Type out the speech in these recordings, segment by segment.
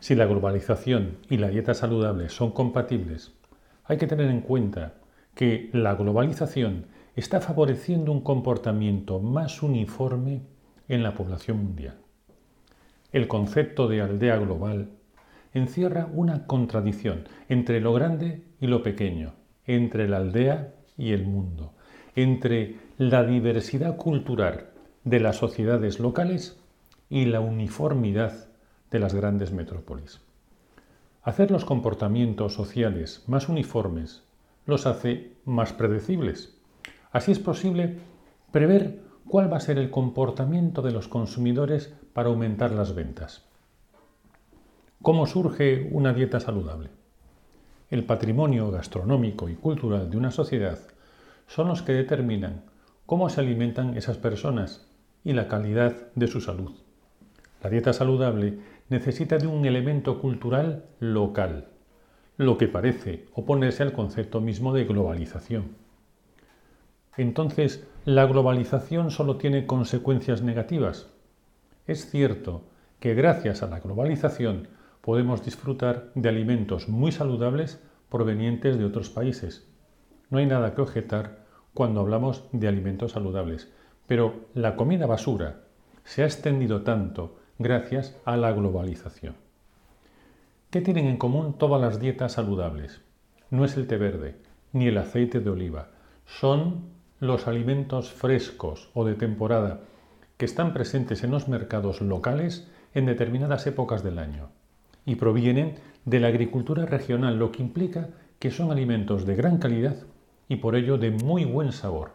si la globalización y la dieta saludable son compatibles, hay que tener en cuenta que la globalización está favoreciendo un comportamiento más uniforme en la población mundial. El concepto de aldea global encierra una contradicción entre lo grande y lo pequeño, entre la aldea y el mundo, entre la diversidad cultural de las sociedades locales y la uniformidad de las grandes metrópolis. Hacer los comportamientos sociales más uniformes los hace más predecibles. Así es posible prever cuál va a ser el comportamiento de los consumidores para aumentar las ventas. ¿Cómo surge una dieta saludable? El patrimonio gastronómico y cultural de una sociedad son los que determinan cómo se alimentan esas personas y la calidad de su salud. La dieta saludable necesita de un elemento cultural local, lo que parece oponerse al concepto mismo de globalización. Entonces, ¿la globalización solo tiene consecuencias negativas? Es cierto que gracias a la globalización podemos disfrutar de alimentos muy saludables provenientes de otros países. No hay nada que objetar cuando hablamos de alimentos saludables, pero la comida basura se ha extendido tanto gracias a la globalización. ¿Qué tienen en común todas las dietas saludables? No es el té verde, ni el aceite de oliva, son los alimentos frescos o de temporada que están presentes en los mercados locales en determinadas épocas del año y provienen de la agricultura regional, lo que implica que son alimentos de gran calidad y por ello de muy buen sabor.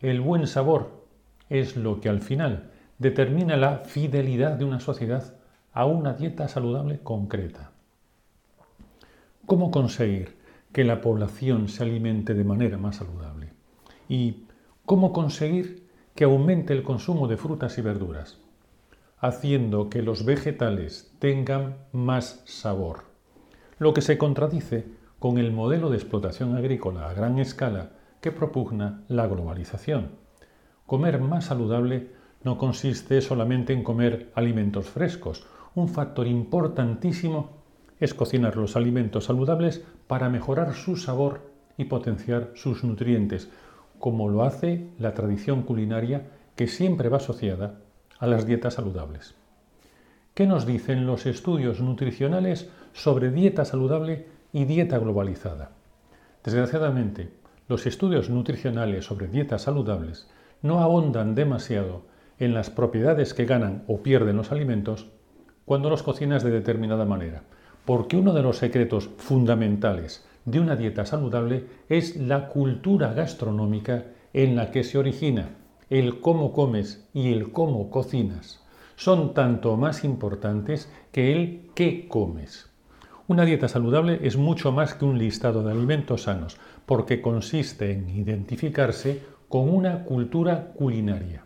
El buen sabor es lo que al final determina la fidelidad de una sociedad a una dieta saludable concreta. ¿Cómo conseguir que la población se alimente de manera más saludable? ¿Y cómo conseguir que aumente el consumo de frutas y verduras? Haciendo que los vegetales tengan más sabor, lo que se contradice con el modelo de explotación agrícola a gran escala que propugna la globalización. Comer más saludable no consiste solamente en comer alimentos frescos. Un factor importantísimo es cocinar los alimentos saludables para mejorar su sabor y potenciar sus nutrientes, como lo hace la tradición culinaria que siempre va asociada a las dietas saludables. ¿Qué nos dicen los estudios nutricionales sobre dieta saludable y dieta globalizada? Desgraciadamente, los estudios nutricionales sobre dietas saludables no abondan demasiado en las propiedades que ganan o pierden los alimentos cuando los cocinas de determinada manera. Porque uno de los secretos fundamentales de una dieta saludable es la cultura gastronómica en la que se origina. El cómo comes y el cómo cocinas son tanto más importantes que el qué comes. Una dieta saludable es mucho más que un listado de alimentos sanos, porque consiste en identificarse con una cultura culinaria.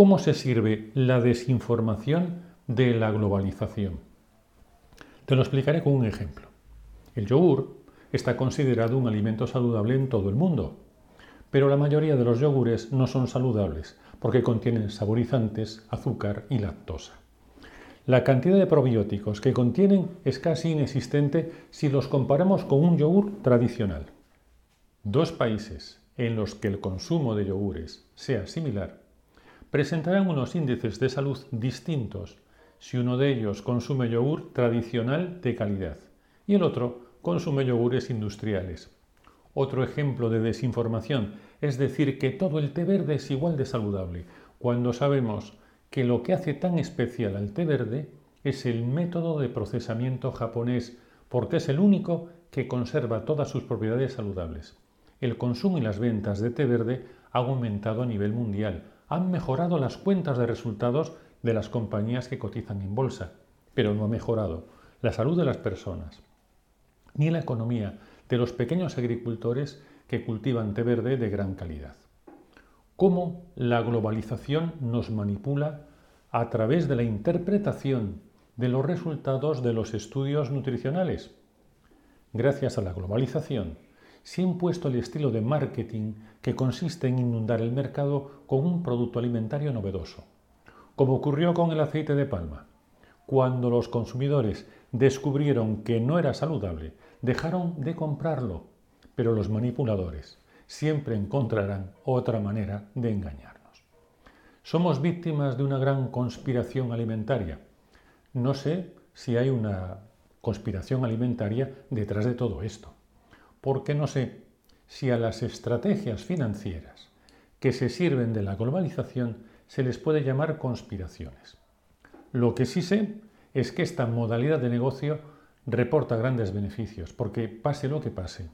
¿Cómo se sirve la desinformación de la globalización? Te lo explicaré con un ejemplo. El yogur está considerado un alimento saludable en todo el mundo, pero la mayoría de los yogures no son saludables porque contienen saborizantes, azúcar y lactosa. La cantidad de probióticos que contienen es casi inexistente si los comparamos con un yogur tradicional. Dos países en los que el consumo de yogures sea similar presentarán unos índices de salud distintos si uno de ellos consume yogur tradicional de calidad y el otro consume yogures industriales. Otro ejemplo de desinformación es decir que todo el té verde es igual de saludable, cuando sabemos que lo que hace tan especial al té verde es el método de procesamiento japonés, porque es el único que conserva todas sus propiedades saludables. El consumo y las ventas de té verde han aumentado a nivel mundial, han mejorado las cuentas de resultados de las compañías que cotizan en bolsa, pero no ha mejorado la salud de las personas, ni la economía de los pequeños agricultores que cultivan té verde de gran calidad. Cómo la globalización nos manipula a través de la interpretación de los resultados de los estudios nutricionales. Gracias a la globalización, se ha impuesto el estilo de marketing que consiste en inundar el mercado con un producto alimentario novedoso, como ocurrió con el aceite de palma. Cuando los consumidores descubrieron que no era saludable, dejaron de comprarlo, pero los manipuladores siempre encontrarán otra manera de engañarnos. Somos víctimas de una gran conspiración alimentaria. No sé si hay una conspiración alimentaria detrás de todo esto, porque no sé si a las estrategias financieras que se sirven de la globalización se les puede llamar conspiraciones. Lo que sí sé es que esta modalidad de negocio reporta grandes beneficios, porque pase lo que pase,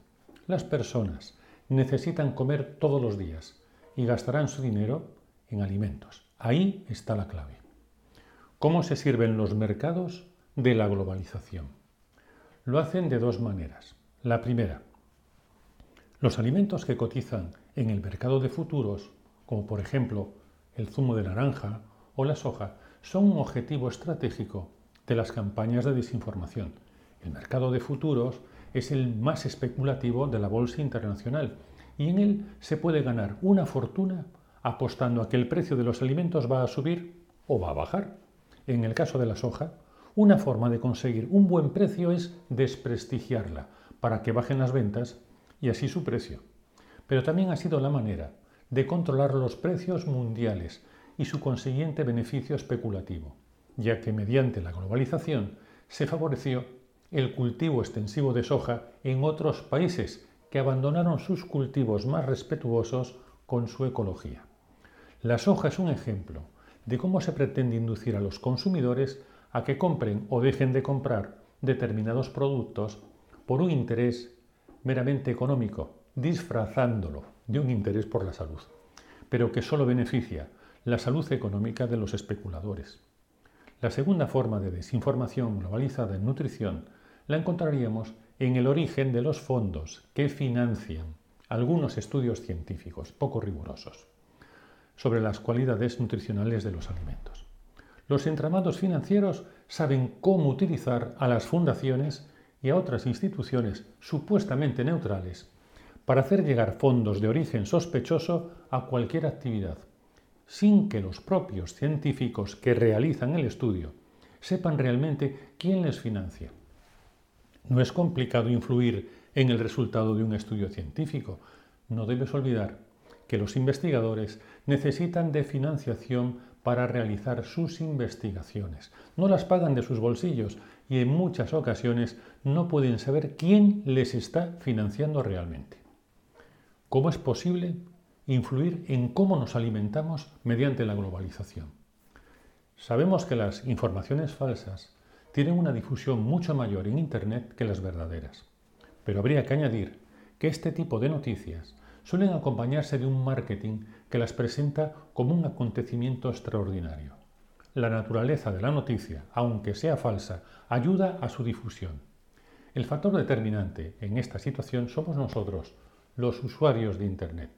las personas necesitan comer todos los días y gastarán su dinero en alimentos. Ahí está la clave. ¿Cómo se sirven los mercados de la globalización? Lo hacen de dos maneras. La primera, los alimentos que cotizan en el mercado de futuros, como por ejemplo el zumo de naranja o la soja, son un objetivo estratégico de las campañas de desinformación. El mercado de futuros es el más especulativo de la bolsa internacional y en él se puede ganar una fortuna apostando a que el precio de los alimentos va a subir o va a bajar. En el caso de la soja, una forma de conseguir un buen precio es desprestigiarla para que bajen las ventas y así su precio. Pero también ha sido la manera de controlar los precios mundiales y su consiguiente beneficio especulativo ya que mediante la globalización se favoreció el cultivo extensivo de soja en otros países que abandonaron sus cultivos más respetuosos con su ecología. La soja es un ejemplo de cómo se pretende inducir a los consumidores a que compren o dejen de comprar determinados productos por un interés meramente económico, disfrazándolo de un interés por la salud, pero que solo beneficia la salud económica de los especuladores. La segunda forma de desinformación globalizada en nutrición la encontraríamos en el origen de los fondos que financian algunos estudios científicos poco rigurosos sobre las cualidades nutricionales de los alimentos. Los entramados financieros saben cómo utilizar a las fundaciones y a otras instituciones supuestamente neutrales para hacer llegar fondos de origen sospechoso a cualquier actividad, sin que los propios científicos que realizan el estudio sepan realmente quién les financia. No es complicado influir en el resultado de un estudio científico. No debes olvidar que los investigadores necesitan de financiación para realizar sus investigaciones. No las pagan de sus bolsillos y en muchas ocasiones no pueden saber quién les está financiando realmente. ¿Cómo es posible influir en cómo nos alimentamos mediante la globalización. Sabemos que las informaciones falsas tienen una difusión mucho mayor en Internet que las verdaderas, pero habría que añadir que este tipo de noticias suelen acompañarse de un marketing que las presenta como un acontecimiento extraordinario. La naturaleza de la noticia, aunque sea falsa, ayuda a su difusión. El factor determinante en esta situación somos nosotros, los usuarios de Internet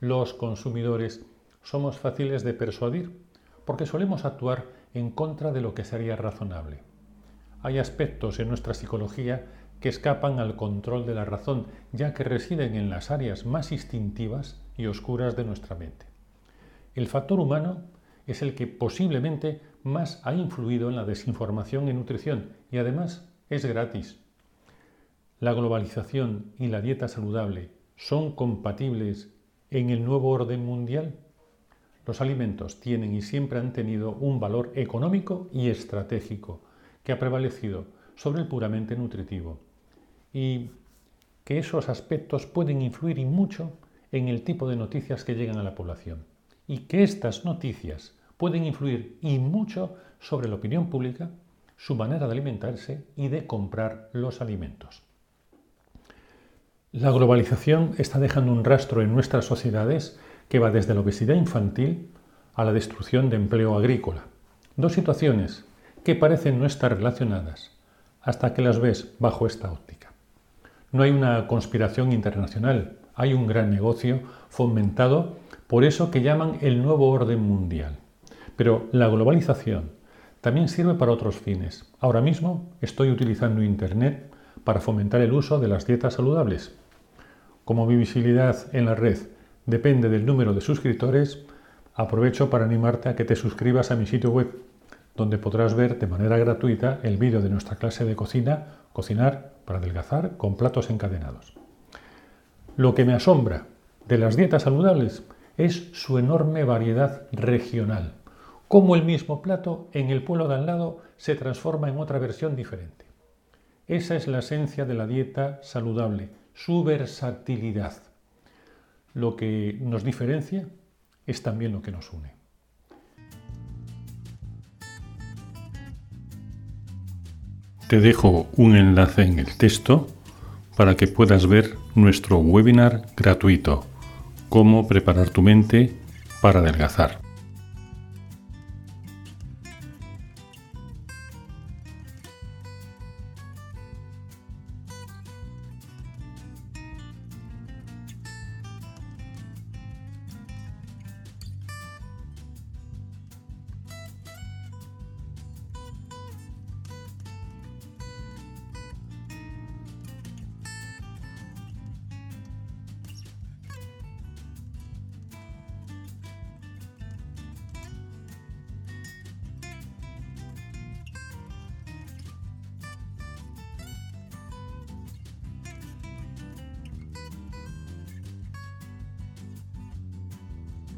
los consumidores somos fáciles de persuadir porque solemos actuar en contra de lo que sería razonable. Hay aspectos en nuestra psicología que escapan al control de la razón, ya que residen en las áreas más instintivas y oscuras de nuestra mente. El factor humano es el que posiblemente más ha influido en la desinformación en nutrición y además es gratis. La globalización y la dieta saludable son compatibles en el nuevo orden mundial, los alimentos tienen y siempre han tenido un valor económico y estratégico que ha prevalecido sobre el puramente nutritivo y que esos aspectos pueden influir y mucho en el tipo de noticias que llegan a la población y que estas noticias pueden influir y mucho sobre la opinión pública, su manera de alimentarse y de comprar los alimentos. La globalización está dejando un rastro en nuestras sociedades que va desde la obesidad infantil a la destrucción de empleo agrícola. Dos situaciones que parecen no estar relacionadas, hasta que las ves bajo esta óptica. No hay una conspiración internacional, hay un gran negocio fomentado por eso que llaman el nuevo orden mundial. Pero la globalización también sirve para otros fines. Ahora mismo estoy utilizando Internet para fomentar el uso de las dietas saludables. Como mi visibilidad en la red depende del número de suscriptores, aprovecho para animarte a que te suscribas a mi sitio web, donde podrás ver de manera gratuita el vídeo de nuestra clase de cocina, Cocinar para adelgazar con platos encadenados. Lo que me asombra de las dietas saludables es su enorme variedad regional, cómo el mismo plato en el pueblo de al lado se transforma en otra versión diferente. Esa es la esencia de la dieta saludable, su versatilidad. Lo que nos diferencia es también lo que nos une. Te dejo un enlace en el texto para que puedas ver nuestro webinar gratuito, Cómo preparar tu mente para adelgazar.